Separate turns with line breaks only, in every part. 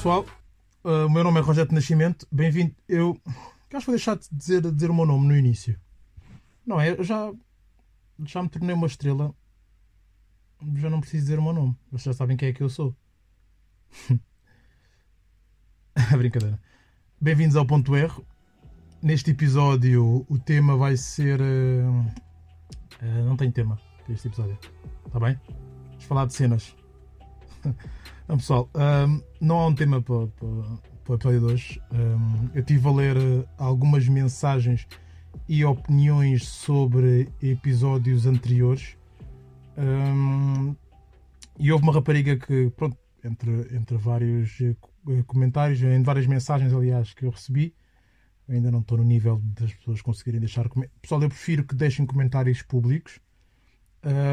pessoal, uh, o meu nome é Rogério de Nascimento. Bem-vindo. Eu acho que vou deixar de dizer, de dizer o meu nome no início. Não é? Eu já, já me tornei uma estrela. Já não preciso dizer o meu nome. Vocês já sabem quem é que eu sou. Brincadeira. Bem-vindos ao Ponto R. Neste episódio, o tema vai ser. Uh, uh, não tenho tema para este episódio. Está bem? Vamos falar de cenas. Então, pessoal, um, não há um tema para, para, para o episódio de hoje. Um, eu estive a ler uh, algumas mensagens e opiniões sobre episódios anteriores. Um, e houve uma rapariga que, pronto, entre, entre vários uh, comentários, em várias mensagens, aliás, que eu recebi, ainda não estou no nível das pessoas conseguirem deixar. Pessoal, eu prefiro que deixem comentários públicos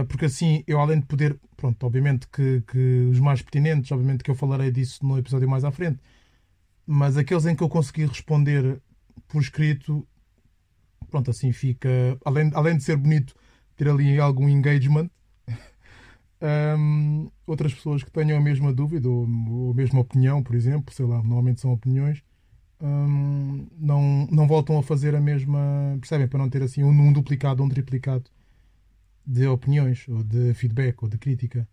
porque assim eu além de poder, pronto, obviamente que, que, os mais pertinentes, obviamente que eu falarei disso no episódio mais à frente, mas aqueles em que eu consegui responder por escrito, pronto, assim fica, além, além de ser bonito ter ali algum engagement, um, outras pessoas que tenham a mesma dúvida ou, ou, a mesma opinião, por exemplo, sei lá, normalmente são opiniões, um, não, não voltam a fazer a mesma, percebem, para não ter assim um, um duplicado um triplicado de opiniões, ou de feedback, ou de crítica.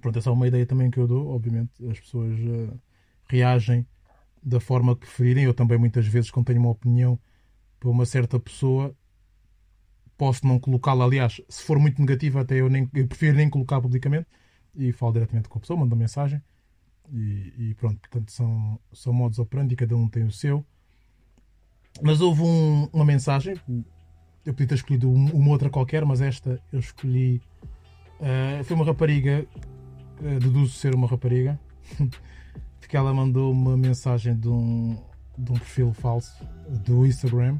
Pronto, essa é uma ideia também que eu dou. Obviamente, as pessoas uh, reagem da forma que preferirem. Eu também, muitas vezes, quando tenho uma opinião para uma certa pessoa, posso não colocá-la. Aliás, se for muito negativa, até eu, nem, eu prefiro nem colocar publicamente e falo diretamente com a pessoa, mando mensagem. E, e, pronto, portanto, são, são modos operandi, cada um tem o seu. Mas houve um, uma mensagem, eu podia ter escolhido uma outra qualquer, mas esta eu escolhi. Uh, foi uma rapariga, uh, deduzo ser uma rapariga, porque ela mandou uma mensagem de um, de um perfil falso do Instagram,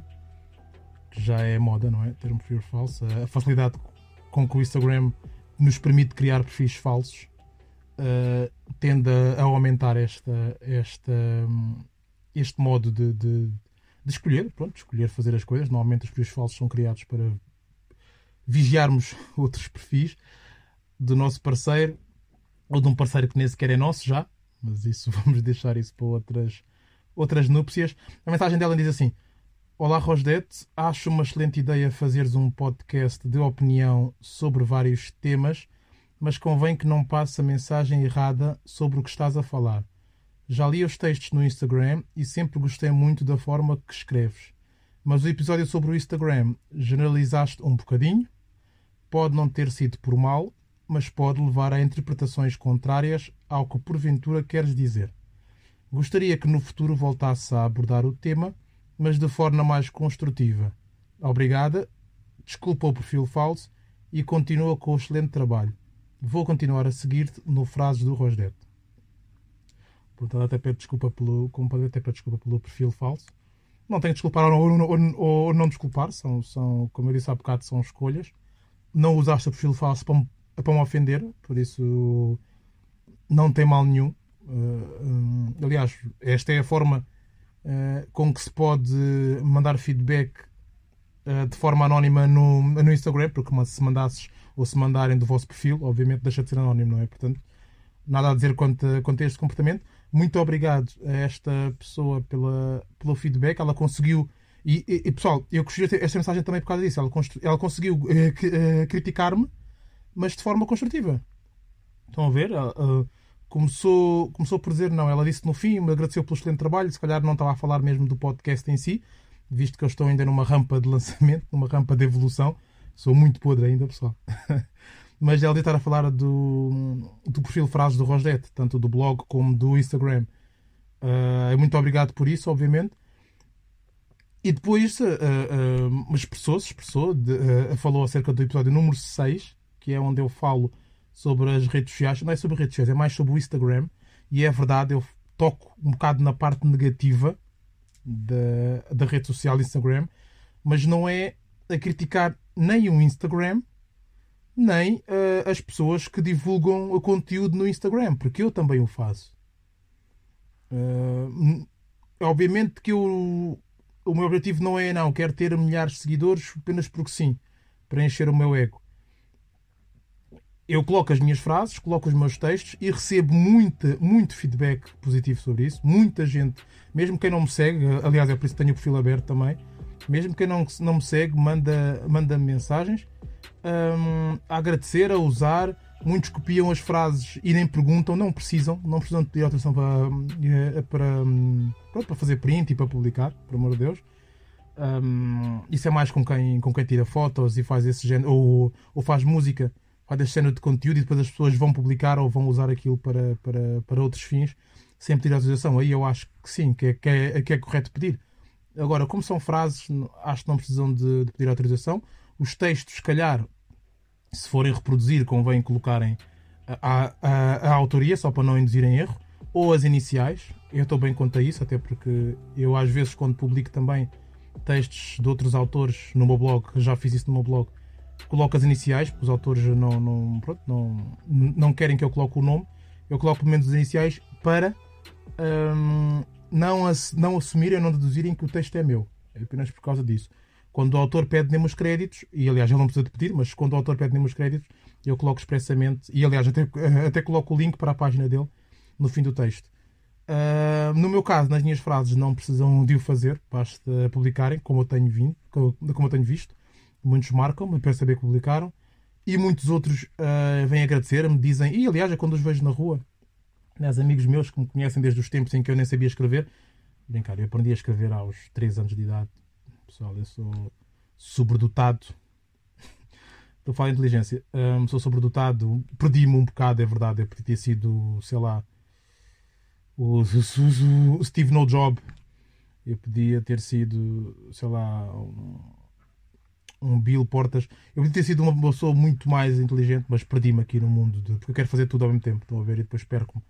que já é moda, não é? Ter um perfil falso. A facilidade com que o Instagram nos permite criar perfis falsos uh, tende a, aumentar esta, esta, este modo de, de de escolher, pronto, escolher fazer as coisas. Normalmente os perfis falsos são criados para vigiarmos outros perfis do nosso parceiro ou de um parceiro que nem sequer é nosso já, mas isso vamos deixar isso para outras, outras núpcias. A mensagem dela diz assim: Olá Rosdete, acho uma excelente ideia fazeres um podcast de opinião sobre vários temas, mas convém que não passe a mensagem errada sobre o que estás a falar. Já li os textos no Instagram e sempre gostei muito da forma que escreves. Mas o episódio sobre o Instagram generalizaste um bocadinho. Pode não ter sido por mal, mas pode levar a interpretações contrárias ao que porventura queres dizer. Gostaria que no futuro voltasse a abordar o tema, mas de forma mais construtiva. Obrigada, desculpa o perfil falso e continua com o excelente trabalho. Vou continuar a seguir-te no Frases do Rosdete. Portanto, até peço desculpa pelo, como pode até desculpa pelo perfil falso. Não tenho que desculpar ou, ou, ou, ou, não desculpar, são, são, como eu disse há bocado, são escolhas. Não usaste o perfil falso para para me ofender, por isso não tem mal nenhum. Uh, um, aliás, esta é a forma uh, com que se pode mandar feedback uh, de forma anónima no, no Instagram, porque se mandasses ou se mandarem do vosso perfil, obviamente deixa de ser anónimo, não é? Portanto, nada a dizer quanto, quanto a este comportamento. Muito obrigado a esta pessoa pela, pelo feedback. Ela conseguiu. E, e, e pessoal, eu gostei esta mensagem também por causa disso. Ela, ela conseguiu uh, criticar-me, mas de forma construtiva. Estão a ver? Uh, começou, começou por dizer não. Ela disse no fim, me agradeceu pelo excelente trabalho. Se calhar não estava a falar mesmo do podcast em si, visto que eu estou ainda numa rampa de lançamento, numa rampa de evolução. Sou muito podre ainda, pessoal. mas ela estar a falar do, do perfil Frases do Rosdete, tanto do blog como do Instagram. Uh, muito obrigado por isso, obviamente. E depois uh, uh, expressou-se, expressou, uh, falou acerca do episódio número 6, que é onde eu falo sobre as redes sociais. Não é sobre redes sociais, é mais sobre o Instagram. E é verdade, eu toco um bocado na parte negativa da, da rede social Instagram, mas não é a criticar nem o Instagram, nem uh, as pessoas que divulgam o conteúdo no Instagram, porque eu também o faço. Uh, obviamente que eu, o meu objetivo não é, não, quero ter milhares de seguidores apenas porque sim, para encher o meu ego. eu coloco as minhas frases, coloco os meus textos e recebo muita, muito feedback positivo sobre isso. Muita gente, mesmo quem não me segue, aliás, é por isso que tenho o perfil aberto também, mesmo quem não, não me segue, manda, manda -me mensagens um, a agradecer, a usar. Muitos copiam as frases e nem perguntam, não precisam, não precisam de pedir autorização para, para, para fazer print e para publicar, por amor de Deus. Um, isso é mais com quem, com quem tira fotos e faz esse género, ou, ou faz música faz este género de conteúdo e depois as pessoas vão publicar ou vão usar aquilo para, para, para outros fins sem pedir autorização. Aí eu acho que sim, que é, que é, que é correto pedir. Agora, como são frases, acho que não precisam de, de, pedir autorização. Os textos, se calhar, se forem reproduzir, convém colocarem a, a, a, autoria, só para não induzirem erro, ou as iniciais. Eu estou bem quanto a isso, até porque eu, às vezes, quando publico também textos de outros autores no meu blog, já fiz isso no meu blog, coloco as iniciais, porque os autores não, não, pronto, não, não querem que eu coloque o nome. Eu coloco pelo menos as iniciais para hum, não, ass, não assumirem ou não deduzirem que o texto é meu. É apenas por causa disso. Quando o autor pede nem os créditos, e aliás ele não precisa de pedir, mas quando o autor pede nem os créditos, eu coloco expressamente, e aliás até, até coloco o link para a página dele no fim do texto. Uh, no meu caso, nas minhas frases não precisam de o fazer, basta publicarem, como eu tenho, vindo, como eu tenho visto. Muitos marcam-me para saber que publicaram. E muitos outros uh, vêm agradecer-me, dizem, e aliás, é quando os vejo na rua, né, amigos meus que me conhecem desde os tempos em que eu nem sabia escrever. Brincar, eu aprendi a escrever aos 3 anos de idade. Pessoal, eu sou sobredotado. Estou a falar de inteligência. Um, sou sobredotado. Perdi-me um bocado, é verdade. Eu podia ter sido, sei lá, o, o, o Steve No Job. Eu podia ter sido, sei lá, um, um Bill Portas. Eu podia ter sido uma pessoa muito mais inteligente, mas perdi-me aqui no mundo, de, porque eu quero fazer tudo ao mesmo tempo, estão a ver, e depois perco-me.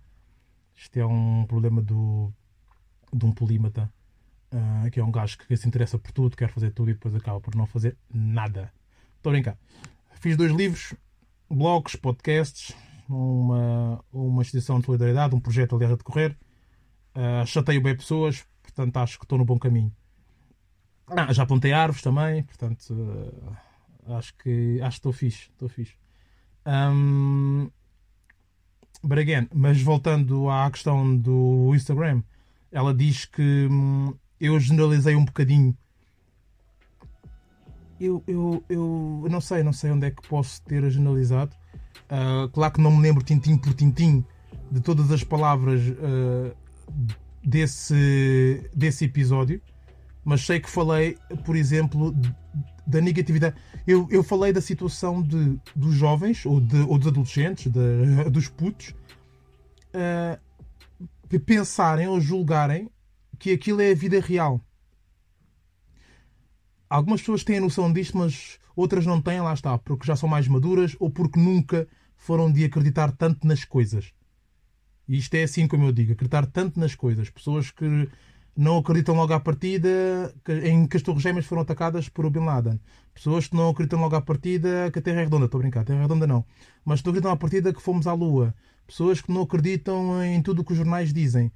Isto é um problema do, de um polímata, uh, que é um gajo que se interessa por tudo, quer fazer tudo e depois acaba por não fazer nada. Estou a brincar. Fiz dois livros, blogs, podcasts, uma, uma instituição de solidariedade, um projeto aliás a decorrer. Uh, chateio bem pessoas, portanto acho que estou no bom caminho. Ah, já apontei árvores também, portanto uh, acho que acho que estou fixe, estou fixe. Um, but again, mas voltando à questão do Instagram, ela diz que hum, eu generalizei um bocadinho. Eu, eu, eu não sei, não sei onde é que posso ter generalizado. Uh, claro que não me lembro tintim por tintim de todas as palavras uh, desse, desse episódio mas sei que falei, por exemplo, da negatividade. Eu, eu falei da situação de, dos jovens, ou, de, ou dos adolescentes, de, dos putos, uh, pensarem ou julgarem que aquilo é a vida real. Algumas pessoas têm a noção disto, mas outras não têm, lá está, porque já são mais maduras ou porque nunca foram de acreditar tanto nas coisas. E isto é assim como eu digo, acreditar tanto nas coisas. Pessoas que não acreditam logo à partida em que as Torres Gêmeas foram atacadas por Bin Laden. Pessoas que não acreditam logo à partida que a Terra é redonda. Estou a brincar, a Terra é redonda não. Mas não acreditam à partida que fomos à Lua. Pessoas que não acreditam em tudo o que os jornais dizem.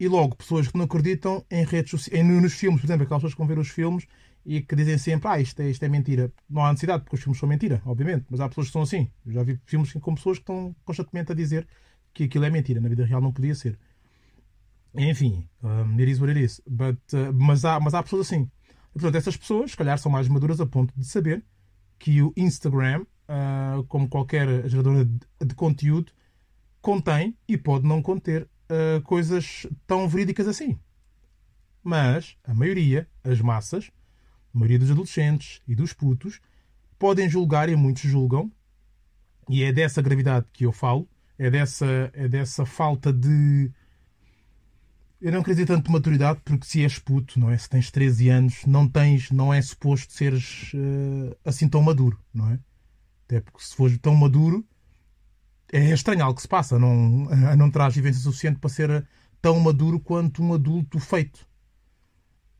E logo, pessoas que não acreditam em redes sociais, nos filmes, por exemplo, aquelas pessoas que vão ver os filmes e que dizem sempre, ah, isto é, isto é mentira. Não há necessidade, porque os filmes são mentira, obviamente. Mas há pessoas que são assim. Eu já vi filmes com pessoas que estão constantemente a dizer que aquilo é mentira. Na vida real não podia ser. Enfim, um, it is what it is. But, uh, mas, há, mas há pessoas assim. Portanto, essas pessoas, se calhar, são mais maduras a ponto de saber que o Instagram, uh, como qualquer geradora de, de, conteúdo, contém e pode não conter uh, coisas tão verídicas assim. Mas a maioria, as massas, a maioria dos adolescentes e dos putos, podem julgar e muitos julgam, e é dessa gravidade que eu falo, é dessa, é dessa falta de eu não queria dizer tanto de maturidade, porque se és puto, não é? Se tens 13 anos, não tens, não é suposto seres uh, assim tão maduro, não é? Até porque se fores tão maduro, é estranho algo que se passa, não, não traz vivência suficiente para ser tão maduro quanto um adulto feito.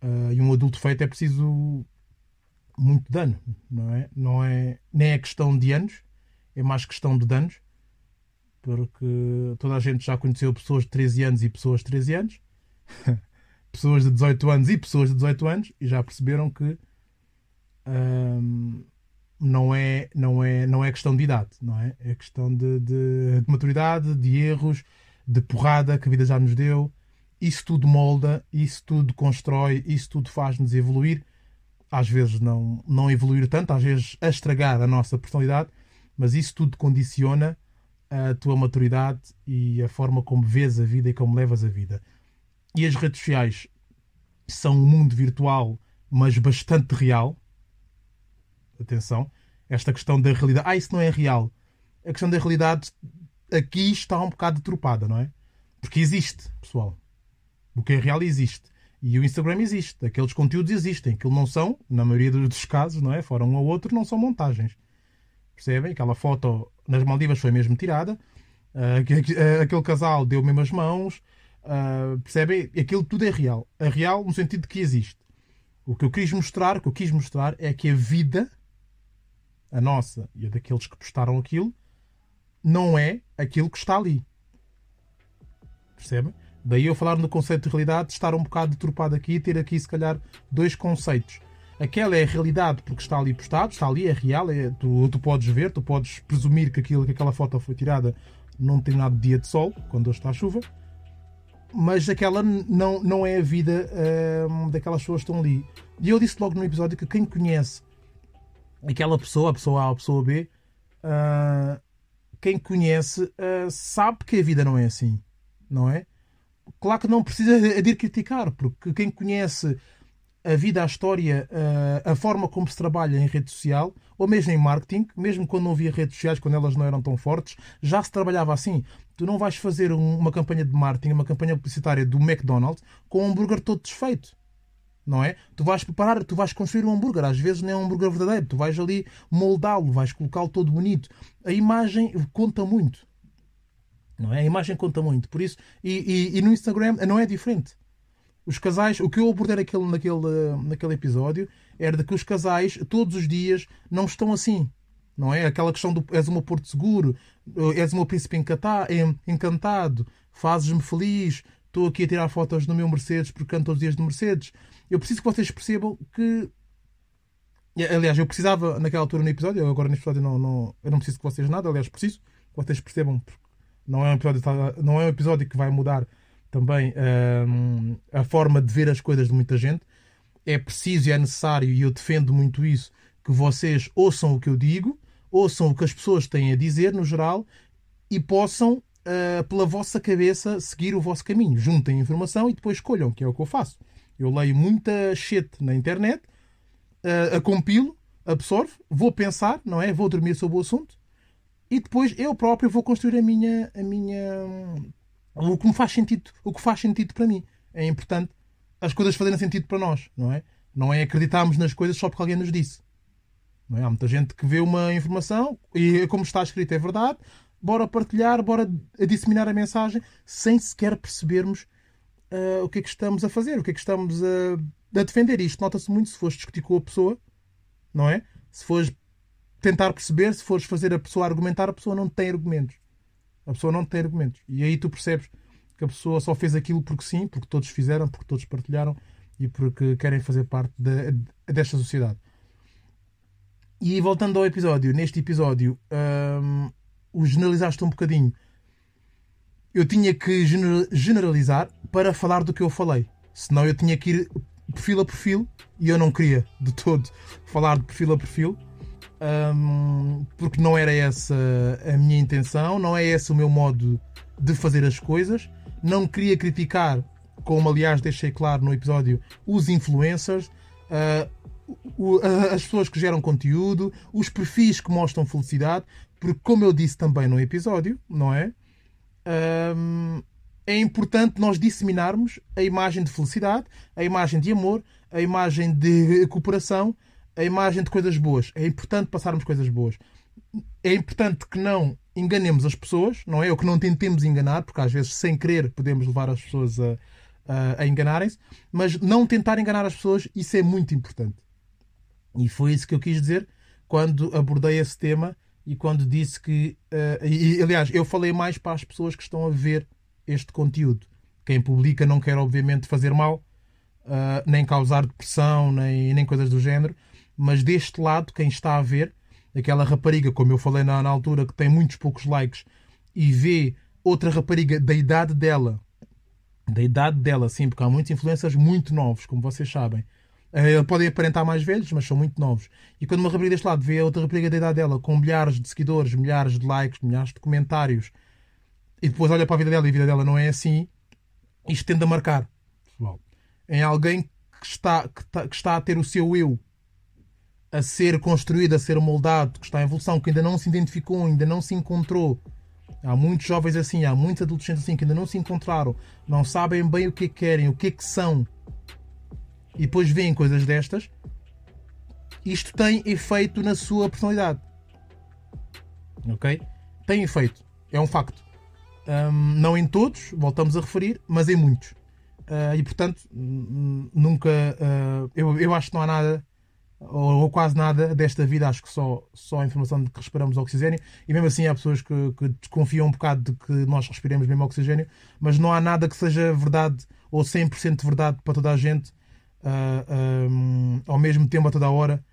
Uh, e um adulto feito é preciso muito dano, não é? Não é nem é questão de anos, é mais questão de danos, porque toda a gente já conheceu pessoas de 13 anos e pessoas de 13 anos pessoas de 18 anos e pessoas de 18 anos e já perceberam que hum, não é, não é, não é questão de idade, não é? É questão de, de, de maturidade, de erros, de porrada que a vida já nos deu. Isso tudo molda, isso tudo constrói, isso tudo faz-nos evoluir. Às vezes não, não evoluir tanto, às vezes a estragar a nossa personalidade, mas isso tudo condiciona a tua maturidade e a forma como vês a vida e como levas a vida. E as redes sociais são um mundo virtual, mas bastante real. Atenção, esta questão da realidade. Ah, isso não é real. A questão da realidade aqui está um bocado deturpada, não é? Porque existe, pessoal. O que é real existe. E o Instagram existe. Aqueles conteúdos existem. Aquilo não são, na maioria dos casos, não é? Fora um ou outro, não são montagens. Percebem? Aquela foto nas Maldivas foi mesmo tirada. Uh, aquele casal deu mesmo as mãos. Uh, percebem? Aquilo tudo é real. É real no sentido de que existe. O que eu quis mostrar, o que eu quis mostrar é que a vida, a nossa e a daqueles que postaram aquilo, não é aquilo que está ali. Percebem? Daí eu falar no conceito de realidade, estar um bocado deturpado aqui e ter aqui, se calhar, dois conceitos. Aquela é a realidade porque está ali postado, está ali, é real, é, tu, tu podes ver, tu podes presumir que, aquilo, que aquela foto foi tirada num determinado dia de sol, quando hoje está a chuva, mas aquela não, não é a vida uh, daquelas pessoas que estão ali. E eu disse logo no episódio que quem conhece aquela pessoa, a pessoa A, a pessoa B, uh, quem conhece uh, sabe que a vida não é assim, não é? Claro que não precisa de ir criticar, porque quem conhece a vida, a história, a forma como se trabalha em rede social, ou mesmo em marketing, mesmo quando não havia redes sociais, quando elas não eram tão fortes, já se trabalhava assim. Tu não vais fazer uma campanha de marketing, uma campanha publicitária do McDonald's com um hambúrguer todo desfeito. Não é? Tu vais preparar, tu vais construir um hambúrguer. Às vezes não é um hambúrguer verdadeiro. Tu vais ali moldá-lo, vais colocá-lo todo bonito. A imagem conta muito. Não é? A imagem conta muito. Por isso, e, e, e no Instagram não é diferente. Os casais, o que eu abordei naquele, naquele, naquele episódio era de que os casais, todos os dias, não estão assim. Não é? Aquela questão do és o meu porto seguro, és o meu príncipe encantado, fazes-me feliz, estou aqui a tirar fotos no meu Mercedes porque canto todos os dias de Mercedes. Eu preciso que vocês percebam que. Aliás, eu precisava naquela altura no episódio, agora neste episódio não, não, eu não preciso que vocês nada, aliás, preciso que vocês percebam, não é um episódio, não é um episódio que vai mudar também hum, a forma de ver as coisas de muita gente. É preciso e é necessário, e eu defendo muito isso, que vocês ouçam o que eu digo, ouçam o que as pessoas têm a dizer no geral e possam, uh, pela vossa cabeça, seguir o vosso caminho. Juntem informação e depois escolham, que é o que eu faço. Eu leio muita shit na internet, uh, a compilo, absorvo, vou pensar, não é? Vou dormir sobre o assunto e depois eu próprio vou construir a minha, a minha o que me faz sentido, o que faz sentido para mim. É importante as coisas fazerem sentido para nós, não é? Não é acreditarmos nas coisas só porque alguém nos disse. Não é? Há muita gente que vê uma informação e como está escrito é verdade, bora partilhar, bora disseminar a mensagem sem sequer percebermos uh, o que é que estamos a fazer, o que é que estamos a, a defender. Isto nota-se muito se fores discutir com a pessoa, não é? Se fores tentar perceber, se fores fazer a pessoa argumentar, a pessoa não tem argumentos. A pessoa não tem argumentos. E aí tu percebes que a pessoa só fez aquilo porque sim, porque todos fizeram, porque todos partilharam e porque querem fazer parte de, desta sociedade. E voltando ao episódio, neste episódio, hum, o generalizaste um bocadinho. Eu tinha que generalizar para falar do que eu falei. Senão eu tinha que ir perfil a perfil e eu não queria de todo falar de perfil a perfil um, porque não era essa a minha intenção, não é esse o meu modo de fazer as coisas. Não queria criticar, como aliás deixei claro no episódio, os influencers, uh, o, uh, as pessoas que geram conteúdo, os perfis que mostram felicidade, porque, como eu disse também no episódio, não é? É importante nós disseminarmos a imagem de felicidade, a imagem de amor, a imagem de cooperação a imagem de coisas boas. É importante passarmos coisas boas. É importante que não enganemos as pessoas, não é? Ou que não tentemos enganar, porque às vezes, sem querer, podemos levar as pessoas a, a, a enganarem-se. Mas não tentar enganar as pessoas, isso é muito importante. E foi isso que eu quis dizer quando abordei esse tema e quando disse que. Uh, e, aliás, eu falei mais para as pessoas que estão a ver este conteúdo. Quem publica não quer, obviamente, fazer mal, uh, nem causar depressão, nem, nem coisas do género mas deste lado, quem está a ver, aquela rapariga, como eu falei na, na altura, que tem muitos poucos likes e vê outra rapariga da idade dela, da idade dela, sim, porque há muitos influencers muito novos, como vocês sabem. Uh, podem aparentar mais velhos, mas são muito novos. E quando uma rapariga deste lado vê a outra rapariga da idade dela com milhares de seguidores, milhares de likes, milhares de comentários, e depois olha para a vida dela e a vida dela não é assim, isto tende a marcar, pessoal, em alguém que está, que, está, que está a ter o seu eu a ser construído, a ser moldado, que está em evolução, que ainda não se identificou, ainda não se encontrou. Há muitos jovens assim, há muitos adolescentes assim que ainda não se encontraram, não sabem bem o que é que querem, o que é que são. E depois veem coisas destas. Isto tem efeito na sua personalidade. Ok? Tem efeito. É um facto. Um, não em todos, voltamos a referir, mas em muitos. Uh, e portanto, nunca. Uh, eu, eu acho que não há nada, ou, ou, quase nada, desta vida. Acho que só, só a informação de que respiramos oxigênio. E mesmo assim, há pessoas que, que desconfiam um bocado de que nós respiremos mesmo oxigênio, mas não há nada que seja verdade ou 100% verdade para toda a gente, um, ao mesmo tempo, a toda a hora,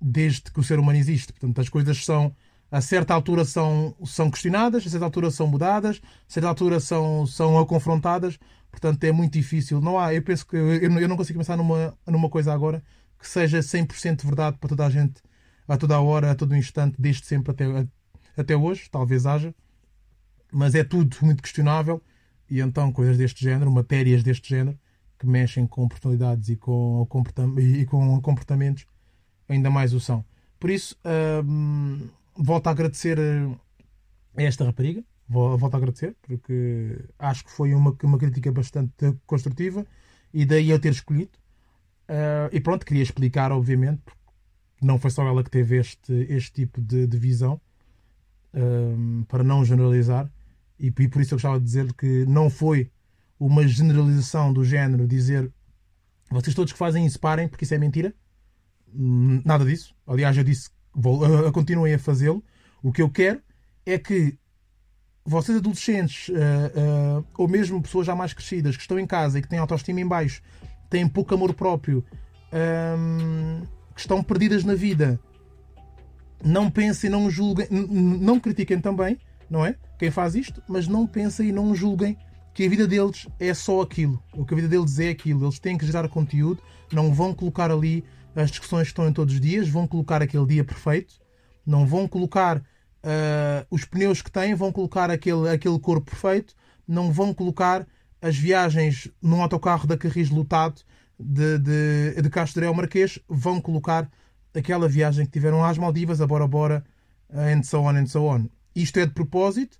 desde que o ser humano existe. Portanto, as coisas são a certa altura são, são questionadas, a certa altura são mudadas, a certa altura são, são confrontadas, portanto é muito difícil. Não há, eu penso que eu, eu não consigo pensar numa, numa coisa agora que seja 100% verdade para toda a gente, a toda a hora, a todo instante, desde sempre até, até hoje, talvez haja, mas é tudo muito questionável e então coisas deste género, matérias deste género, que mexem com personalidades e com, e com comportamentos, ainda mais o são. Por isso, hum, volto a agradecer a esta rapariga. Volto a agradecer, porque acho que foi uma, uma crítica bastante construtiva e daí eu ter escolhido. Uh, e pronto, queria explicar, obviamente, porque não foi só ela que teve este, este tipo de, de visão, uh, para não generalizar, e, e, por isso eu gostava de dizer que não foi uma generalização do género dizer vocês todos que fazem isso parem, porque isso é mentira. Hum, nada disso. Aliás, eu disse vou, uh, continuem a fazê-lo. O que eu quero é que vocês adolescentes, uh, uh, ou mesmo pessoas já mais crescidas, que estão em casa e que têm autoestima em baixo, têm pouco amor próprio, um, que estão perdidas na vida, não pensem, não julguem, não critiquem também, não é? Quem faz isto, mas não pensem e não julguem que a vida deles é só aquilo. O que a vida deles é aquilo. Eles têm que gerar conteúdo, não vão colocar ali as discussões que estão em todos os dias, vão colocar aquele dia perfeito, não vão colocar uh, os pneus que têm, vão colocar aquele, aquele corpo perfeito, não vão colocar as viagens num autocarro da Carris lotado de, de, de Castro Marquês, vão colocar aquela viagem que tiveram às Maldivas, a Bora Bora, and so on and so on. Isto é de propósito.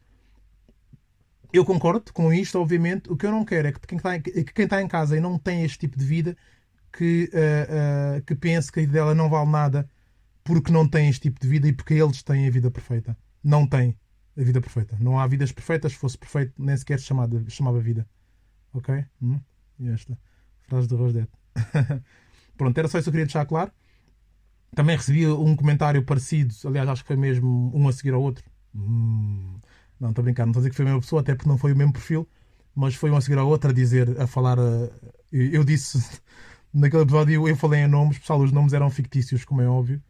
Eu concordo com isto, obviamente. O que eu não quero é que quem está, que quem está em casa e não tem este tipo de vida que, uh, uh, que pense que a vida dela não vale nada porque não tem este tipo de vida e porque eles têm a vida perfeita. Não tem a vida perfeita. Não há vidas perfeitas. Se fosse perfeito, nem sequer chamada, chamava vida. Ok? Hum? E esta frase de Rosdet. Pronto, era só isso que eu queria deixar claro. Também recebi um comentário parecido. Aliás, acho que foi mesmo um a seguir ao outro. Hum. Não, estou a brincar. Não estou a dizer que foi a mesma pessoa, até porque não foi o mesmo perfil. Mas foi um a seguir ao outro a dizer, a falar. A... Eu disse naquele episódio eu falei em nomes, pessoal, os nomes eram fictícios, como é óbvio.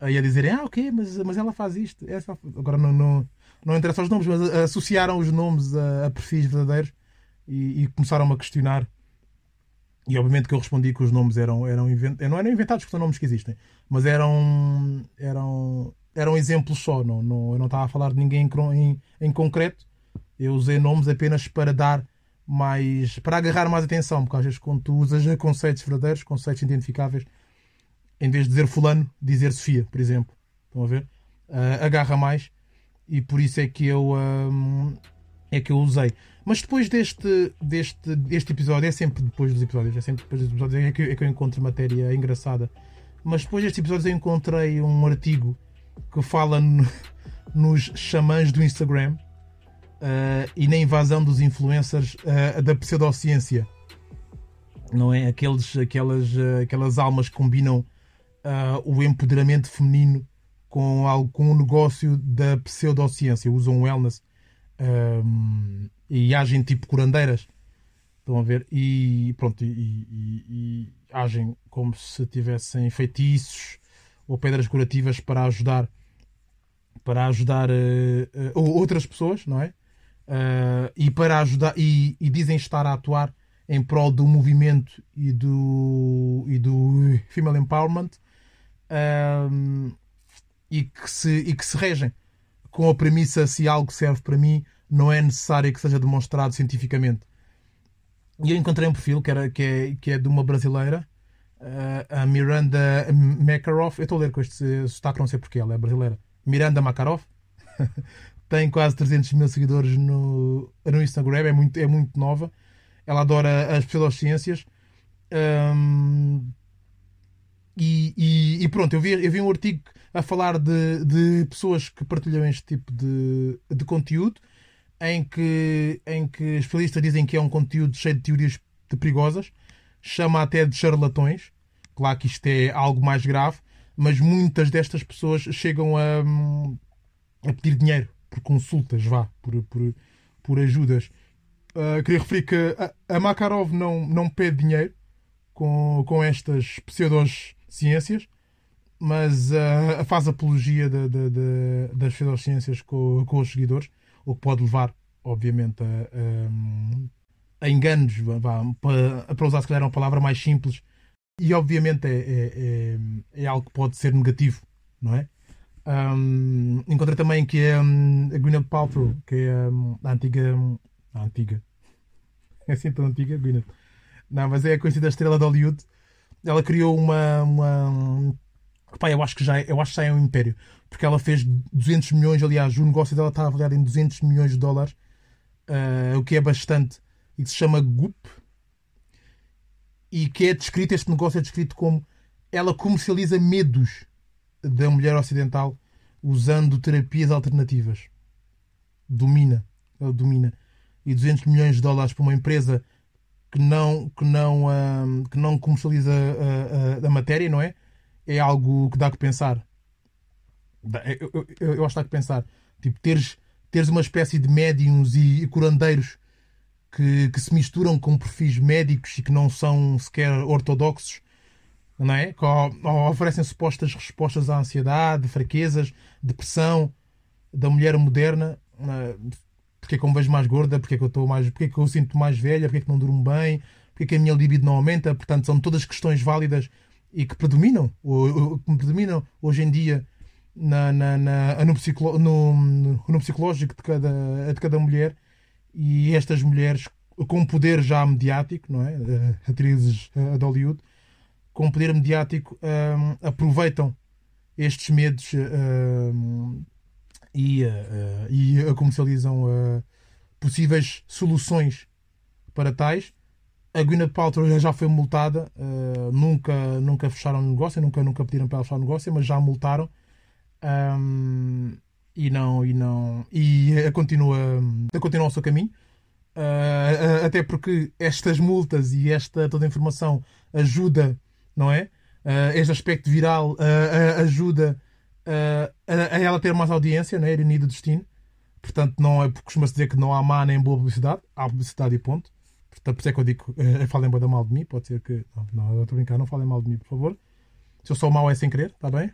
Aí a dizerem, ah, ok, mas, mas ela faz isto. Essa... Agora não, não, não interessa os nomes, mas associaram os nomes a, a perfis verdadeiros e, e começaram-me a questionar. E obviamente que eu respondi que os nomes eram, eram inventados, não eram inventados porque são nomes que existem, mas eram, eram, eram exemplos só. Não, não, eu não estava a falar de ninguém em, em, concreto. Eu usei nomes apenas para dar mais para agarrar mais atenção, porque às vezes quando tu usas conceitos verdadeiros, conceitos identificáveis, em vez de dizer fulano, dizer Sofia, por exemplo. Estão a ver? Uh, agarra mais e por isso é que eu um, é que eu usei. Mas depois deste, deste, deste episódio, é sempre depois dos episódios, é sempre depois dos episódios é que, é que eu encontro matéria engraçada. Mas depois destes episódios eu encontrei um artigo que fala no, nos xamãs do Instagram uh, e na invasão dos influencers uh, da pseudociência. Não é? Aqueles, aquelas, uh, aquelas almas que combinam o empoderamento feminino com, algo, com o negócio da pseudociência. Usam wellness um, e agem tipo curandeiras. Estão a ver? E pronto, e, e, e agem como se tivessem feitiços ou pedras curativas para ajudar para ajudar uh, uh, outras pessoas, não é? Uh, e para ajudar e, e, dizem estar a atuar em prol do movimento e do e do female empowerment e que se e que se regem com a premissa se algo serve para mim não é necessário que seja demonstrado cientificamente. E eu encontrei um perfil que, era, que, é, que é de uma brasileira, a Miranda Makarov. Eu estou a ler com este sotaque, não sei porque ela é brasileira. Miranda Makarov. tem quase 300 mil seguidores no, no Instagram, é muito, é muito nova. Ela adora as pseudociências. Um, e, e, e, pronto, eu vi, eu vi um artigo a falar de, de pessoas que partilham este tipo de, de conteúdo, em que, em que especialistas dizem que é um conteúdo cheio de teorias perigosas, chama até de charlatões. Claro que isto é algo mais grave, mas muitas destas pessoas chegam a, a pedir dinheiro por consultas, vá, por, por, por ajudas. Uh, queria referir que a, a, Makarov não, não pede dinheiro com, com estas pseudociências, mas uh, faz apologia de, de, de, das pseudociências com, com os seguidores, o que pode levar, obviamente, a, a, a enganos, vá, para, para usar se calhar uma palavra mais simples, e obviamente é, é, é, é algo que pode ser negativo, não é? Um, encontrei também que é um, a Gwyneth Paltrow, que é um, a antiga. A antiga. É assim tão antiga, Gwyneth. Não, mas é a conhecida estrela de Hollywood. Ela criou uma. uma Pá, eu acho que já, é, eu acho que já é um império. Porque ela fez 200 milhões, aliás, o negócio dela está avaliado em 200 milhões de dólares, uh, o que é bastante, e que se chama Goop. E que é descrito, este negócio é descrito como ela comercializa medos da mulher ocidental usando terapias alternativas. Domina. Ele domina. E 200 milhões de dólares para uma empresa que não, que não, uh, que não comercializa a, a, a, matéria, não é? É algo que dá que pensar. Eu, eu, eu, eu acho que dá que pensar. Tipo, teres, teres uma espécie de médiums e, e curandeiros que, que se misturam com perfis médicos e que não são sequer ortodoxos não é? Que oferecem supostas respostas à ansiedade, fraquezas, depressão da mulher moderna. É? Porque é que eu me vejo mais gorda? Porque é que eu estou mais. Porque é que eu sinto mais velha? Porque é que não durmo bem? Porque é que a minha libido não aumenta? Portanto, são todas questões válidas e que predominam, ou, que predominam hoje em dia na, na, na no, psicolo, no, no, psicológico de cada, de cada mulher. E estas mulheres com poder já mediático, não é? Eh, atrizes eh, de Hollywood, com poder mediático, um, aproveitam estes medos um, e, uh, e comercializam uh, possíveis soluções para tais. A Gwyneth Paltrow já foi multada, uh, nunca, nunca fecharam o negócio, nunca, nunca pediram para ela fechar o negócio, mas já multaram. Um, e não e não e continua continua o seu caminho uh, até porque estas multas e esta toda a informação ajuda não é? Uh, este aspecto viral uh, ajuda a, a, ela ter mais audiência, não é? Ironia do destino. Portanto, não é costuma-se dizer que não há má nem boa publicidade, há publicidade e ponto. Portanto, por isso é que eu digo, uh, falem bem mal de mim, pode ser que. Não, não estou a brincar, não falem mal de mim, por favor. Se eu sou mau é sem querer, está bem?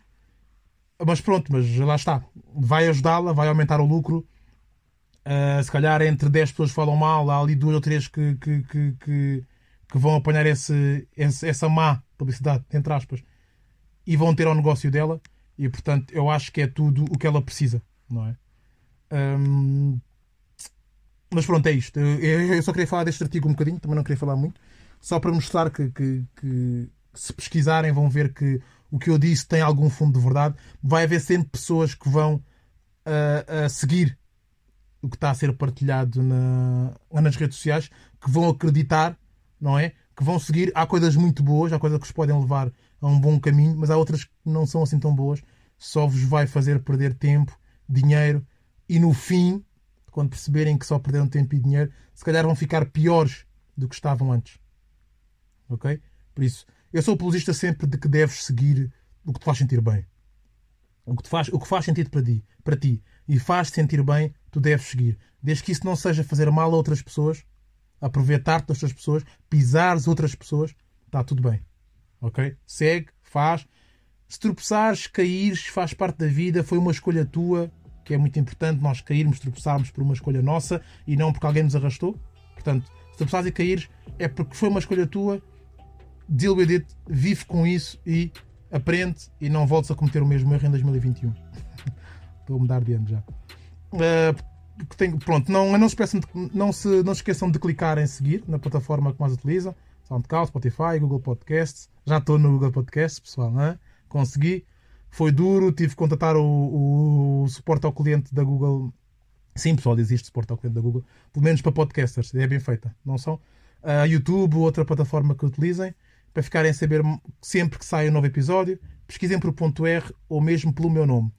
Mas pronto, mas lá está. Vai ajudá-la, vai aumentar o lucro. Uh, se calhar entre 10 pessoas que falam mal, há ali duas ou três que, que, que, que, que vão apanhar esse, esse, essa má publicidade, entre aspas, e vão ter ao negócio dela. E portanto, eu acho que é tudo o que ela precisa, não é? Hum, mas pronto, é isto. Eu, eu, só queria falar deste artigo um bocadinho, também não queria falar muito, só para mostrar que, que, que se pesquisarem vão ver que o que eu disse tem algum fundo de verdade. Vai haver sempre pessoas que vão uh, uh, seguir o que está a ser partilhado na, nas redes sociais, que vão acreditar, não é? que vão seguir. Há coisas muito boas, há coisas que os podem levar a um bom caminho, mas há outras que não são assim tão boas. Só vos vai fazer perder tempo, dinheiro e no fim, quando perceberem que só perderam tempo e dinheiro, se calhar vão ficar piores do que estavam antes. Ok? Por isso, eu sou apologista sempre de que deves seguir o que te faz sentir bem. O que, te faz, o que faz sentido para ti, para ti e faz-te sentir bem, tu deves seguir. Desde que isso não seja fazer mal a outras pessoas, aproveitar-te das outras pessoas, pisares outras pessoas, está tudo bem. Ok? Segue, faz Se tropeçares, caíres, faz parte da vida, foi uma escolha tua, que é muito importante nós cairmos, tropeçarmos por uma escolha nossa e não porque alguém nos arrastou. Portanto, se tropeçares e caíres, é porque foi uma escolha tua, deal with it, vive com isso e aprende e não voltes a cometer o mesmo erro em 2021. Estou a mudar de ano já. Uh, tem, pronto, não, não, se esqueçam de, não, se, não se esqueçam de clicar em seguir na plataforma que mais utilizam. SoundCloud, Spotify, Google Podcasts. Já estou no Google Podcasts, pessoal. Não é? Consegui. Foi duro, tive que contatar o, o, o suporte ao cliente da Google. Sim, pessoal, existe suporte ao cliente da Google. Pelo menos para podcasters. É bem feita, não são? Uh, YouTube, outra plataforma que utilizem para ficarem a saber sempre que sai um novo episódio. Pesquisem por ponto .r ou mesmo pelo meu nome.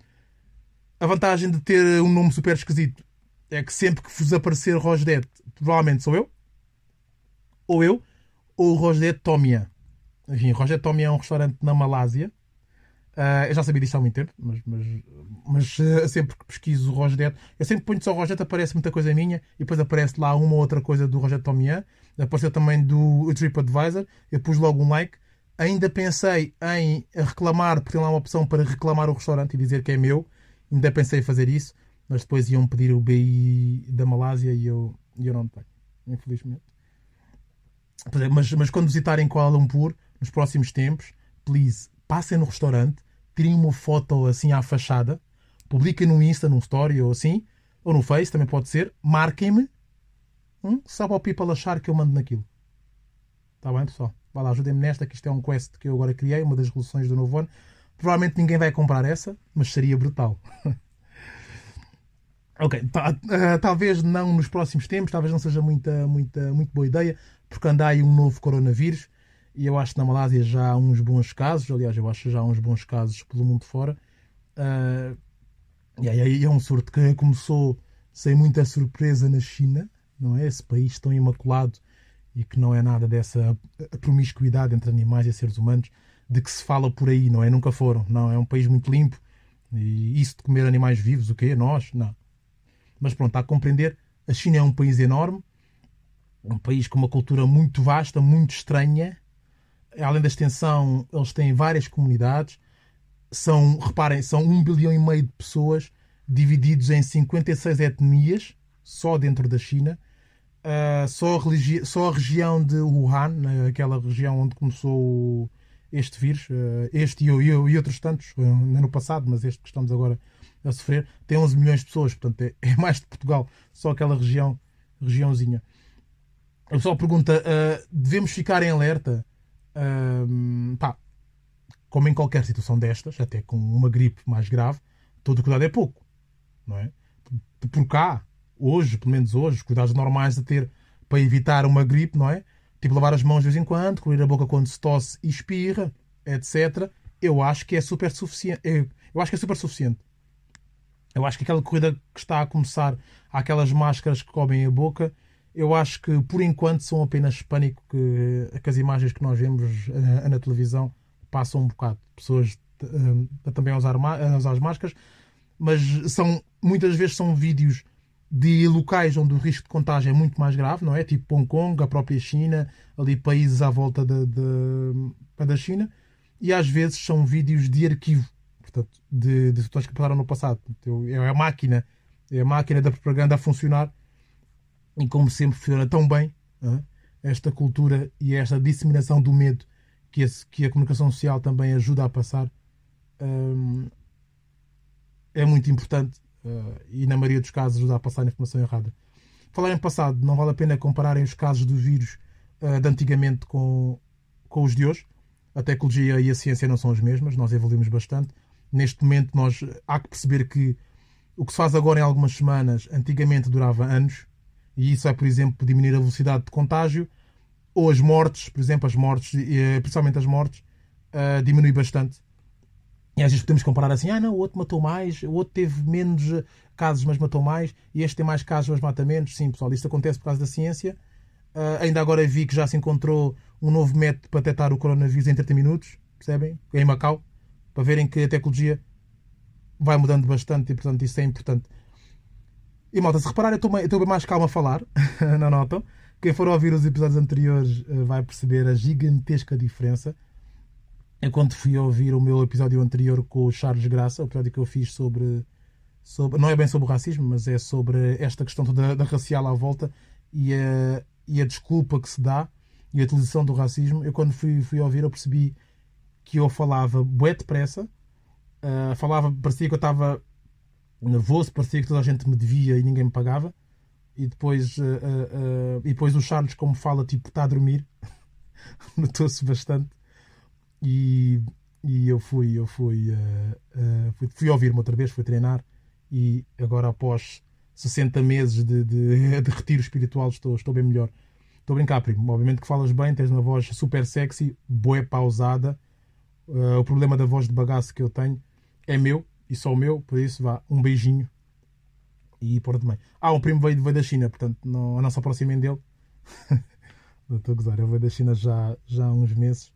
A vantagem de ter um nome super esquisito é que sempre que vos aparecer Rosdet, provavelmente sou eu, ou eu, ou Rosdet Tomia. Enfim, Rosdet Tomia é um restaurante na Malásia. Uh, eu já sabia disto há muito tempo, mas, mas, mas uh, sempre que pesquiso o Rosdet, eu sempre ponho só o Rosdet, aparece muita coisa minha e depois aparece lá uma ou outra coisa do Rosdet Tomia apareceu também do TripAdvisor, eu pus logo um like. Ainda pensei em reclamar, porque tem lá uma opção para reclamar o restaurante e dizer que é meu. Ainda pensei em fazer isso, mas depois iam pedir o BI da Malásia e eu, eu não tenho, infelizmente. Mas, mas quando visitarem Kuala Lumpur, nos próximos tempos, please, passem no restaurante, tirem uma foto assim à fachada, publiquem no Insta, num story ou assim, ou no Face, também pode ser, marquem-me Hum? Só para o people achar que eu mando naquilo. Está bem, pessoal? Vai lá, ajudem-me nesta, que isto é um quest que eu agora criei, uma das resoluções do novo ano. Provavelmente ninguém vai comprar essa, mas seria brutal. ok, uh, talvez não nos próximos tempos, talvez não seja muita, muita, muito boa ideia, porque anda aí um novo coronavírus e eu acho que na Malásia já há uns bons casos, aliás, eu acho que já há uns bons casos pelo mundo fora. Uh, e aí é um surto que começou sem muita surpresa na China, não é? Esse país tão imaculado e que não é nada dessa promiscuidade entre animais e seres humanos de que se fala por aí, não é? Nunca foram. Não, é um país muito limpo. E isso de comer animais vivos, o quê? Nós? Não. Mas pronto, está a compreender. A China é um país enorme, um país com uma cultura muito vasta, muito estranha. Além da extensão, eles têm várias comunidades. São, reparem, são um bilhão e meio de pessoas divididos em 56 etnias, só dentro da China Uh, só, a só, a região de Wuhan, né, aquela região onde começou este vírus, uh, este e, e, e, outros tantos, uh, no passado, mas este que estamos agora a sofrer, tem 11 milhões de pessoas, portanto é, é mais de Portugal, só aquela região, regiãozinha. A pessoal pergunta: devemos ficar em alerta? Pá, como em qualquer situação destas, até com uma gripe mais grave, todo cuidado é pouco, não é? Por cá, hoje, pelo menos hoje, os cuidados normais a ter para evitar uma gripe, não é? Tipo lavar as mãos de vez em quando, cobrir a boca quando se tosse e espirra, etc. Eu acho que é super suficiente. Eu acho que é super suficiente. Eu acho que aquela corrida que está a começar, aquelas máscaras que cobrem a boca, eu acho que por enquanto são apenas pânico que, que as imagens que nós vemos uh, na televisão passam um bocado. Pessoas uh, também a usar, a usar as máscaras, mas são muitas vezes são vídeos de locais onde o risco de contágio é muito mais grave, não é? Tipo Hong Kong, a própria China, ali países à volta de, de, da China, e às vezes são vídeos de arquivo, portanto, de, de situações que passaram no passado. É a máquina, é a máquina da propaganda a funcionar, e como sempre funciona tão bem esta cultura e esta disseminação do medo que, esse, que a comunicação social também ajuda a passar, hum, é muito importante Uh, e na maioria dos casos ajuda a passar a informação errada. Falar em passado, não vale a pena compararem os casos do vírus uh, de antigamente com, com os de hoje. A tecnologia e a ciência não são as mesmas, nós evoluímos bastante. Neste momento, nós há que perceber que o que se faz agora em algumas semanas, antigamente durava anos, e isso é, por exemplo, diminuir a velocidade de contágio, ou as mortes, por exemplo, as mortes, principalmente as mortes, uh, diminui bastante. E às vezes podemos comparar assim, ah não, o outro matou mais, o outro teve menos casos, mas matou mais, e este tem mais casos, mas mata menos. Sim, pessoal, isto acontece por causa da ciência. Uh, ainda agora vi que já se encontrou um novo método para detectar o coronavírus em 30 minutos, percebem? Em Macau, para verem que a tecnologia vai mudando bastante e, portanto, isso é importante. E malta, se repararem, eu estou bem mais calmo a falar, não notam? Quem for ouvir os episódios anteriores uh, vai perceber a gigantesca diferença é quando fui ouvir o meu episódio anterior com o Charles Graça, o episódio que eu fiz sobre, sobre não é bem sobre o racismo, mas é sobre esta questão toda da racial à volta e a, e a desculpa que se dá e a utilização do racismo. Eu quando fui, fui ouvir eu percebi que eu falava bué depressa, uh, falava, parecia que eu estava nervoso, parecia que toda a gente me devia e ninguém me pagava. E depois, uh, uh, e depois o Charles, como fala, tipo, está a dormir, notou-se bastante. E, e eu fui, eu fui, uh, uh, fui, fui ouvir-me outra vez, fui treinar e agora após 60 meses de, de, de, retiro espiritual estou, estou bem melhor. Estou a brincar, primo. Obviamente que falas bem, tens uma voz super sexy, boa pausada. Uh, o problema da voz de bagaço que eu tenho é meu e só o meu, por isso vá, um beijinho e por também. Ah, o primo veio, veio da China, portanto não, não se aproximem dele. estou a gozar, ele veio da China já, já há uns meses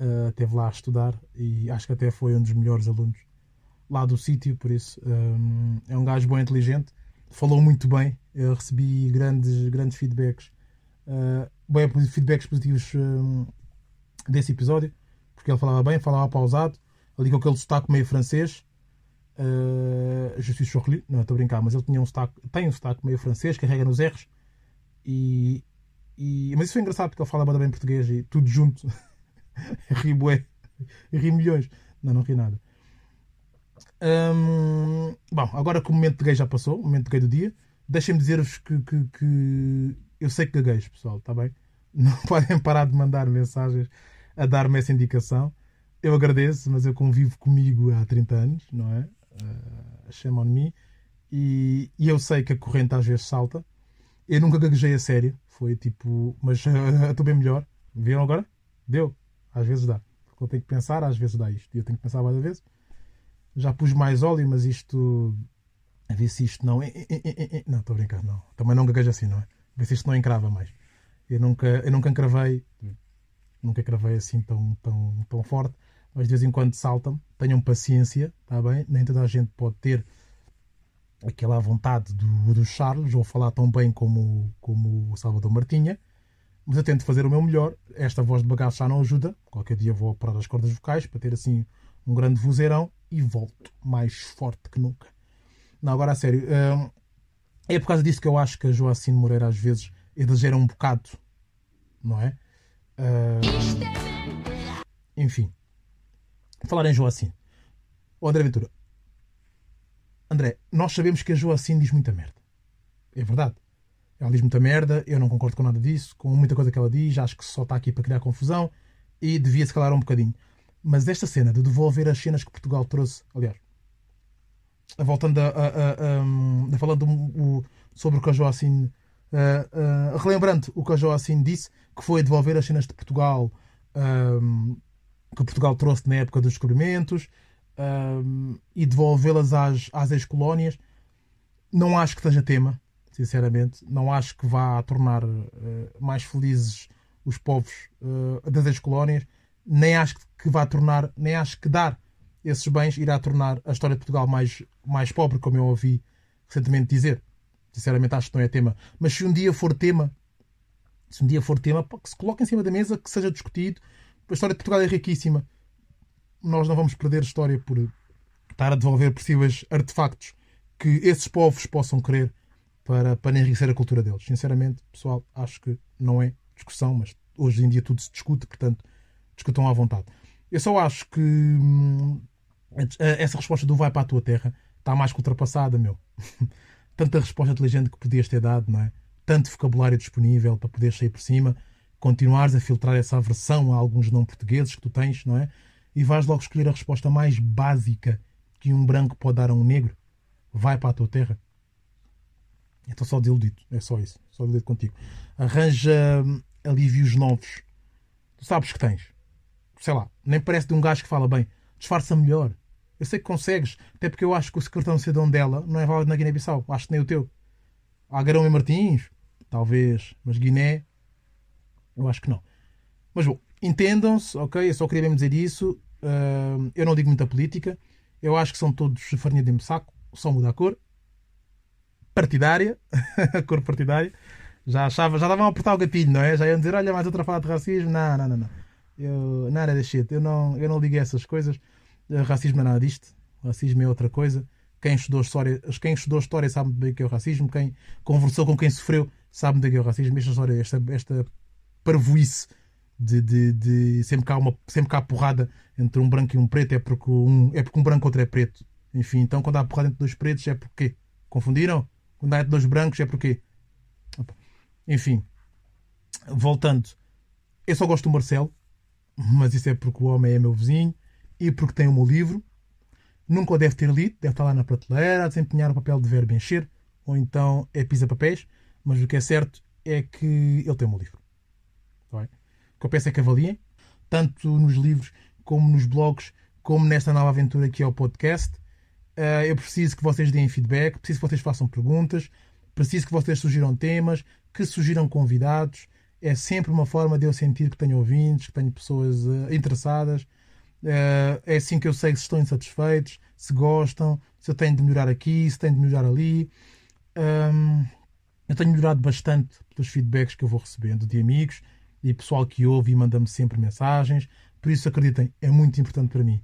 uh, esteve lá a estudar e acho que até foi um dos melhores alunos lá do sítio, por isso um, é um gajo bom inteligente, falou muito bem, eu recebi grandes, grandes feedbacks, uh, bem, feedbacks positivos um, desse episódio, porque ele falava bem, falava pausado, ali com aquele sotaque meio francês. Uh, suis Chorli, não estou a brincar, mas ele tinha um sotaque, tem um sotaque meio francês, carrega nos R's. E, e, mas isso foi engraçado porque ele fala bem português e tudo junto. ri bué. Ri milhões. Não, não ri nada. Hum, bom, agora que o momento de gay já passou, o momento de gay do dia, deixem-me dizer-vos que, que, que, eu sei que gaguejo, pessoal, está bem? Não podem parar de mandar mensagens a dar-me essa indicação. Eu agradeço, mas eu convivo comigo há 30 anos, não é? Uh, shame on me. E, e, eu sei que a corrente às vezes salta. Eu nunca gaguejei a sério. Foi tipo, mas uh, estou bem melhor. Viram agora? Deu. Às vezes dá. Porque eu tenho que pensar, às vezes dá isto. E eu tenho que pensar várias vezes. Já pus mais óleo, mas isto. A ver se isto não. Não, estou a brincar, não. Também não gaguejo assim, não é? A ver se isto não encrava mais. Eu nunca, eu nunca encravei. Nunca encravei assim tão, tão, tão forte. Mas de vez em quando saltam. Tenham paciência, está bem? Nem toda a gente pode ter aquela vontade do, do Charles, ou falar tão bem como, como o Salvador Martinha mas eu tento fazer o meu melhor. Esta voz de bagaço já não ajuda. Qualquer dia vou operar as cordas vocais para ter assim um grande vozeirão e volto mais forte que nunca. Não, agora a sério. Hum, é por causa disso que eu acho que a Joacine Moreira às vezes exagera um bocado, não é? Uh, enfim. Falar em Joacine. O André Ventura. André, nós sabemos que a Joacine diz muita merda. É verdade. Ela diz muita merda, eu não concordo com nada disso, com muita coisa que ela diz, acho que só está aqui para criar confusão e devia-se calar um bocadinho. Mas esta cena de devolver as cenas que Portugal trouxe, aliás, voltando a, a, a, a falando o, sobre o que a uh, relembrando o que a Joacine disse, que foi devolver as cenas de Portugal que Portugal trouxe na época dos descobrimentos um, e devolvê-las às, às ex-colónias, não acho que seja tema sinceramente. Não acho que vá tornar uh, mais felizes os povos uh, das ex-colónias, nem acho que vá tornar, nem acho que dar esses bens irá tornar a história de Portugal mais, mais pobre, como eu ouvi recentemente dizer. Sinceramente, acho que não é tema. Mas se um dia for tema, se um dia for tema, que se coloque em cima da mesa, que seja discutido. A história de Portugal é riquíssima. Nós não vamos perder história por estar a devolver possíveis artefactos que esses povos possam querer para, para enriquecer a cultura deles. Sinceramente, pessoal, acho que não é discussão, mas hoje em dia tudo se discute, portanto, discutam à vontade. Eu só acho que hum, essa resposta do vai para a tua terra está mais que ultrapassada, meu. Tanta resposta inteligente que podias ter dado, não é? Tanto vocabulário disponível para poder sair por cima, continuares a filtrar essa aversão a alguns não portugueses que tu tens, não é? E vais logo escolher a resposta mais básica que um branco pode dar a um negro. Vai para a tua terra. Estou só desiludido. É só isso. Só desiludido contigo. Arranja hum, alívios novos. Tu sabes que tens. Sei lá. Nem parece de um gajo que fala bem. Disfarça melhor. Eu sei que consegues. Até porque eu acho que o secretário de dela não é válido na Guiné-Bissau. Acho que nem o teu. Agarão e Martins? Talvez. Mas Guiné? Eu acho que não. Mas bom. Entendam-se. Ok? Eu só queria mesmo dizer isso. Uh, eu não digo muita política. Eu acho que são todos farinha de saco. Só muda a cor partidária, cor partidária, já achava, já estavam a apertar o gatilho, não é? Já iam dizer, olha, mais outra fala de racismo. Não, não, não, não. Eu, nada de shit. Eu não, eu não ligo a essas coisas. Uh, racismo é nada disto. Racismo é outra coisa. Quem estudou história, quem estudou história sabe o que é o racismo. Quem conversou com quem sofreu sabe o que é o racismo. Esta história, esta, esta parvoíce de, de, de, sempre, que há uma, sempre que há porrada entre um branco e um preto é porque um, é porque um branco outro é preto. Enfim, então quando há porrada entre dois pretos é porque confundiram? Quando há entre dois brancos é porque enfim, voltando, eu só gosto do Marcelo, mas isso é porque o homem é meu vizinho e porque tem o meu livro. Nunca o deve ter lido, deve estar lá na prateleira a desempenhar o papel de verbo encher, ou então é pisa-papéis, mas o que é certo é que ele tem o meu livro. Tá o que eu peço é que avaliem, tanto nos livros como nos blogs, como nesta nova aventura que é o podcast. Uh, eu preciso que vocês deem feedback, preciso que vocês façam perguntas, preciso que vocês sugiram temas, que sugiram convidados. É sempre uma forma de eu sentir que tenho ouvintes, que tenho pessoas uh, interessadas. Uh, é assim que eu sei se estão insatisfeitos, se gostam, se eu tenho de melhorar aqui, se tenho de melhorar ali. Um, eu tenho melhorado bastante pelos feedbacks que eu vou recebendo de amigos e pessoal que ouve e manda-me sempre mensagens. Por isso, acreditem, é muito importante para mim.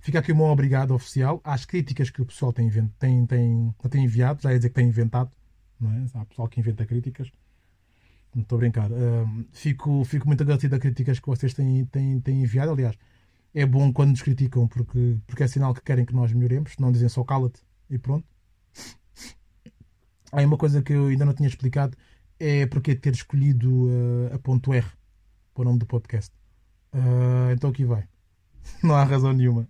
Fica aqui o meu obrigado oficial às críticas que o pessoal tem, tem, tem, tem enviado, já ia dizer que tem inventado, não é? Há pessoal que inventa críticas. Não estou a brincar. Fico, fico muito agradecido a críticas que vocês têm, têm, têm enviado. Aliás, é bom quando nos criticam porque, porque é sinal que querem que nós melhoremos. Não dizem só cala-te e pronto. Há uma coisa que eu ainda não tinha explicado é porque ter escolhido uh, a ponto R para o nome do podcast. Uh, então aqui vai. Não há razão nenhuma.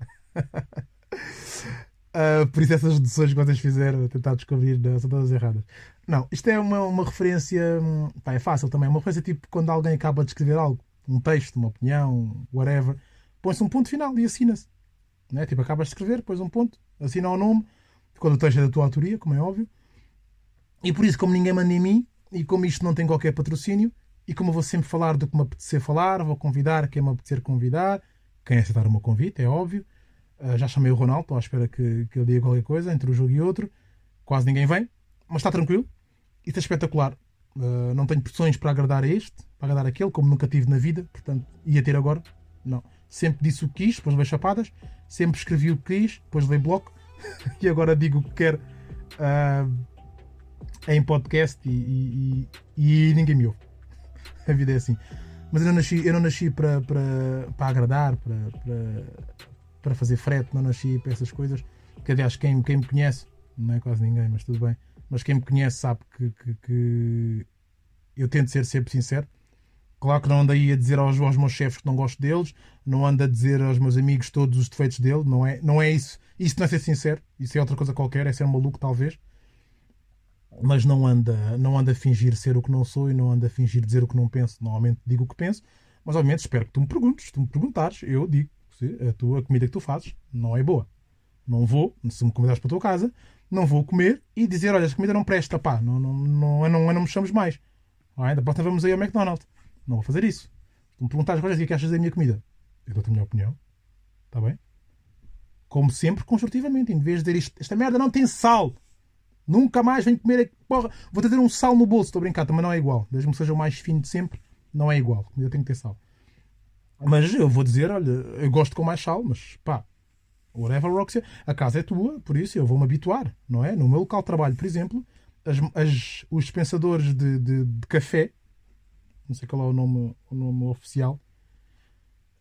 Uh, por isso essas deduções que vocês fizeram tentar descobrir são todas erradas. Não, isto é uma, uma referência. Pá, é fácil também. É uma referência tipo quando alguém acaba de escrever algo, um texto, uma opinião, whatever, põe-se um ponto final e assina-se. Né? Tipo, acabas de escrever, pões um ponto, assina o nome, quando o texto é da tua autoria, como é óbvio. E por isso, como ninguém manda em mim, e como isto não tem qualquer patrocínio, e como eu vou sempre falar do que me apetecer falar, vou convidar quem me apetecer convidar, quem aceitar o meu convite, é óbvio. Uh, já chamei o Ronaldo, estou à espera que, que ele diga qualquer coisa entre um jogo e outro. Quase ninguém vem, mas está tranquilo. Isto é espetacular. Uh, não tenho pressões para agradar a este, para agradar aquele, como nunca tive na vida, portanto, ia ter agora. Não. Sempre disse o que quis, depois levei chapadas. Sempre escrevi o que quis, depois levei bloco. e agora digo o que quero uh, em podcast e, e, e, ninguém me ouve. A vida é assim. Mas eu não nasci, nasci para, para, para agradar, para, para, para fazer frete, não nasci para essas coisas. Que aliás, quem, quem me conhece, não é quase ninguém, mas tudo bem. Mas quem me conhece sabe que, que, que eu tento ser sempre sincero. Claro que não ando aí a dizer aos, aos meus chefes que não gosto deles, não ando a dizer aos meus amigos todos os defeitos dele, não é, não é isso. Isso não é ser sincero, isso é outra coisa qualquer, é ser maluco talvez. Mas não anda, não anda a fingir ser o que não sou e não anda a fingir dizer o que não penso. Normalmente digo o que penso, mas obviamente espero que tu me perguntes. Se tu me perguntares, eu digo se a tua comida que tu fazes não é boa. Não vou, se me convidares para a tua casa, não vou comer e dizer, olha, esta comida não presta, pá, não, não, não, não, não me chames mais. Ah, da próxima vamos aí ao McDonald's. Não vou fazer isso. Se me perguntares, olha, o que achas da minha comida? Eu dou-te a minha opinião. Está bem? Como sempre, construtivamente, em vez de dizer isto, esta merda não tem sal. Nunca mais venho comer. Porra, vou ter um sal no bolso. Estou a brincar, também não é igual. Mesmo que seja o mais fino de sempre, não é igual. Comida tem que ter sal. Mas eu vou dizer, olha, eu gosto com mais sal, mas pá, whatever Roxy, a casa é tua, por isso eu vou-me habituar, não é? No meu local de trabalho, por exemplo, as, as, os dispensadores de, de, de, café, não sei qual é o nome, o nome oficial,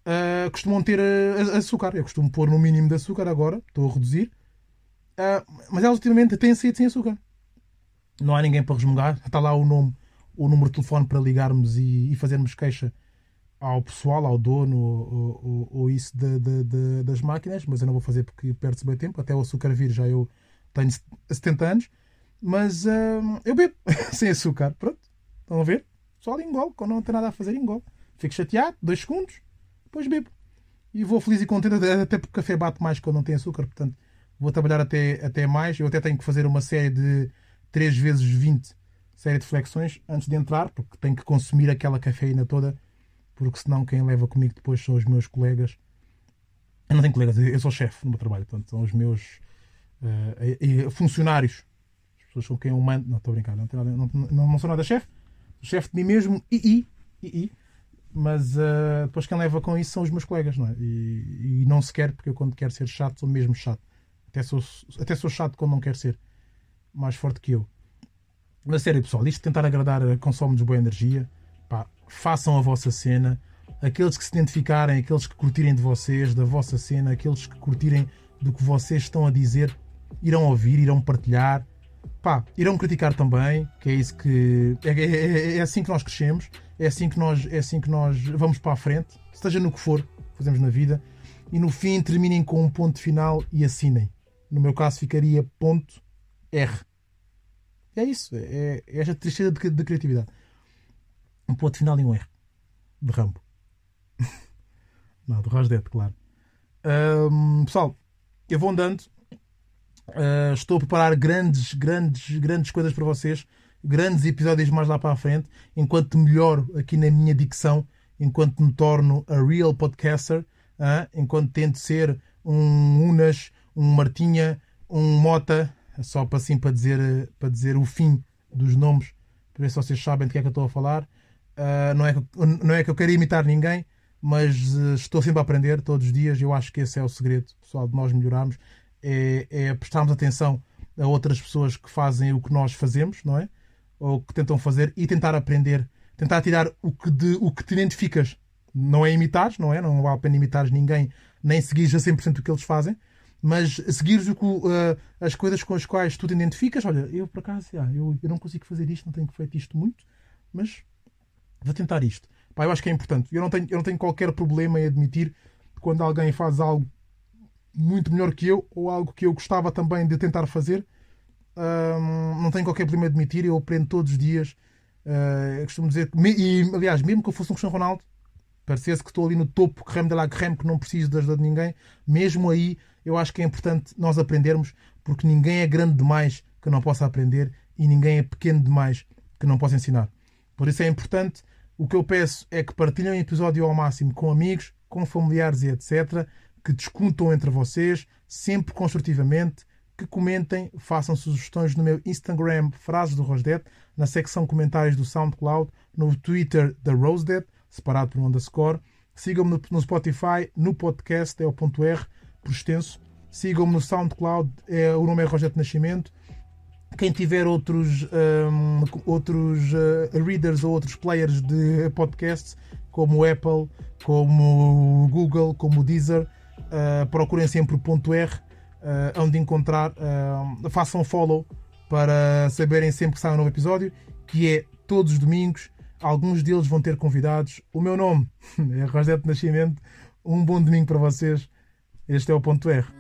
uh, costumam ter uh, açúcar. Eu costumo pôr no mínimo de açúcar agora, estou a reduzir, uh, mas elas ultimamente têm saído sem açúcar. Não há ninguém para resmungar, está lá o nome, o número de telefone para ligarmos e, e fazermos queixa ao pessoal, ao dono ou, ou, ou isso de, de, de, das máquinas, mas eu não vou fazer porque perde-se bem tempo. Até o açúcar vir já eu tenho 70 anos, mas uh, eu bebo sem açúcar. Pronto, estão a ver? Só engolo, quando não tem nada a fazer, engolo. Fico chateado, dois segundos, depois bebo. E vou feliz e contente, até porque o café bate mais quando não tem açúcar, portanto vou trabalhar até, até mais. Eu até tenho que fazer uma série de 3 vezes 20 série de flexões antes de entrar, porque tenho que consumir aquela cafeína toda porque senão quem leva comigo depois são os meus colegas. Eu não tenho colegas, eu sou chefe no meu trabalho, portanto, são os meus uh, funcionários, as pessoas com quem eu mando. Não, estou a brincar, não, não, não, não sou nada chefe, chefe de mim mesmo e, e, e, Mas uh, depois quem leva com isso são os meus colegas, não é? E, e, não se quer, porque eu quando quero ser chato sou mesmo chato. Até sou, até sou chato quando não quero ser mais forte que eu. Mas sério, pessoal, isto de tentar agradar consome-nos boa energia. Pá, façam a vossa cena. Aqueles que se identificarem, aqueles que curtirem de vocês, da vossa cena, aqueles que curtirem do que vocês estão a dizer, irão ouvir, irão partilhar. Pá, irão criticar também, que é isso que. É, é, é, é assim que nós crescemos, é assim que nós, é assim que nós vamos para a frente, seja no que for fazemos na vida. E no fim terminem com um ponto final e assinem. No meu caso ficaria ponto R. É isso, é, é esta tristeza de, de criatividade. Um ponto final e um R. De Rambo. Não, do Rasdet, claro. Um, pessoal, eu vou andando. Uh, estou a preparar grandes, grandes, grandes coisas para vocês. Grandes episódios mais lá para a frente. Enquanto melhoro aqui na minha dicção. Enquanto me torno a real podcaster. Uh, enquanto tento ser um Unas, um Martinha, um Mota. Só para assim para dizer, para dizer o fim dos nomes. Para ver se vocês sabem de que é que eu estou a falar. Uh, não, é que, não é que eu quero imitar ninguém mas uh, estou sempre a aprender todos os dias. Eu acho que esse é o segredo, pessoal, de nós melhorarmos. É, é prestarmos atenção a outras pessoas que fazem o que nós fazemos, não é? Ou que tentam fazer e tentar aprender, tentar tirar o que, de, o que te identificas. Não é imitar, não é? Não vale a pena imitar ninguém, nem seguires a 100% o que eles fazem, mas seguires o que, uh, as coisas com as quais tu te identificas. Olha, eu por acaso, eu, eu não consigo fazer isto, não tenho feito isto muito, mas vou tentar isto. Pá, eu acho que é importante. Eu não, tenho, eu não tenho qualquer problema em admitir quando alguém faz algo muito melhor que eu ou algo que eu gostava também de tentar fazer. Hum, não tenho qualquer problema em admitir. Eu aprendo todos os dias. Uh, costumo dizer. E, aliás, mesmo que eu fosse um Cristiano Ronaldo, parecesse que estou ali no topo, creme de la creme, que não preciso da ajuda de ninguém. Mesmo aí, eu acho que é importante nós aprendermos, porque ninguém é grande demais que não possa aprender e ninguém é pequeno demais que não possa ensinar. Por isso é importante o que eu peço é que partilhem o episódio ao máximo com amigos, com familiares e etc. Que discutam entre vocês, sempre construtivamente. Que comentem, façam sugestões no meu Instagram, Frases do Rosdet, na secção comentários do SoundCloud, no Twitter da Rosedet, separado por um underscore. Sigam-me no Spotify, no podcast, é o ponto R, por extenso. Sigam-me no SoundCloud, é, o nome é Rosdet Nascimento quem tiver outros, um, outros uh, readers ou outros players de podcasts, como o Apple, como o Google, como o Deezer, uh, procurem sempre o ponto R, uh, onde encontrar, uh, façam follow para saberem sempre que sai um novo episódio, que é todos os domingos. Alguns deles vão ter convidados. O meu nome é Rosete Nascimento. Um bom domingo para vocês. Este é o ponto R.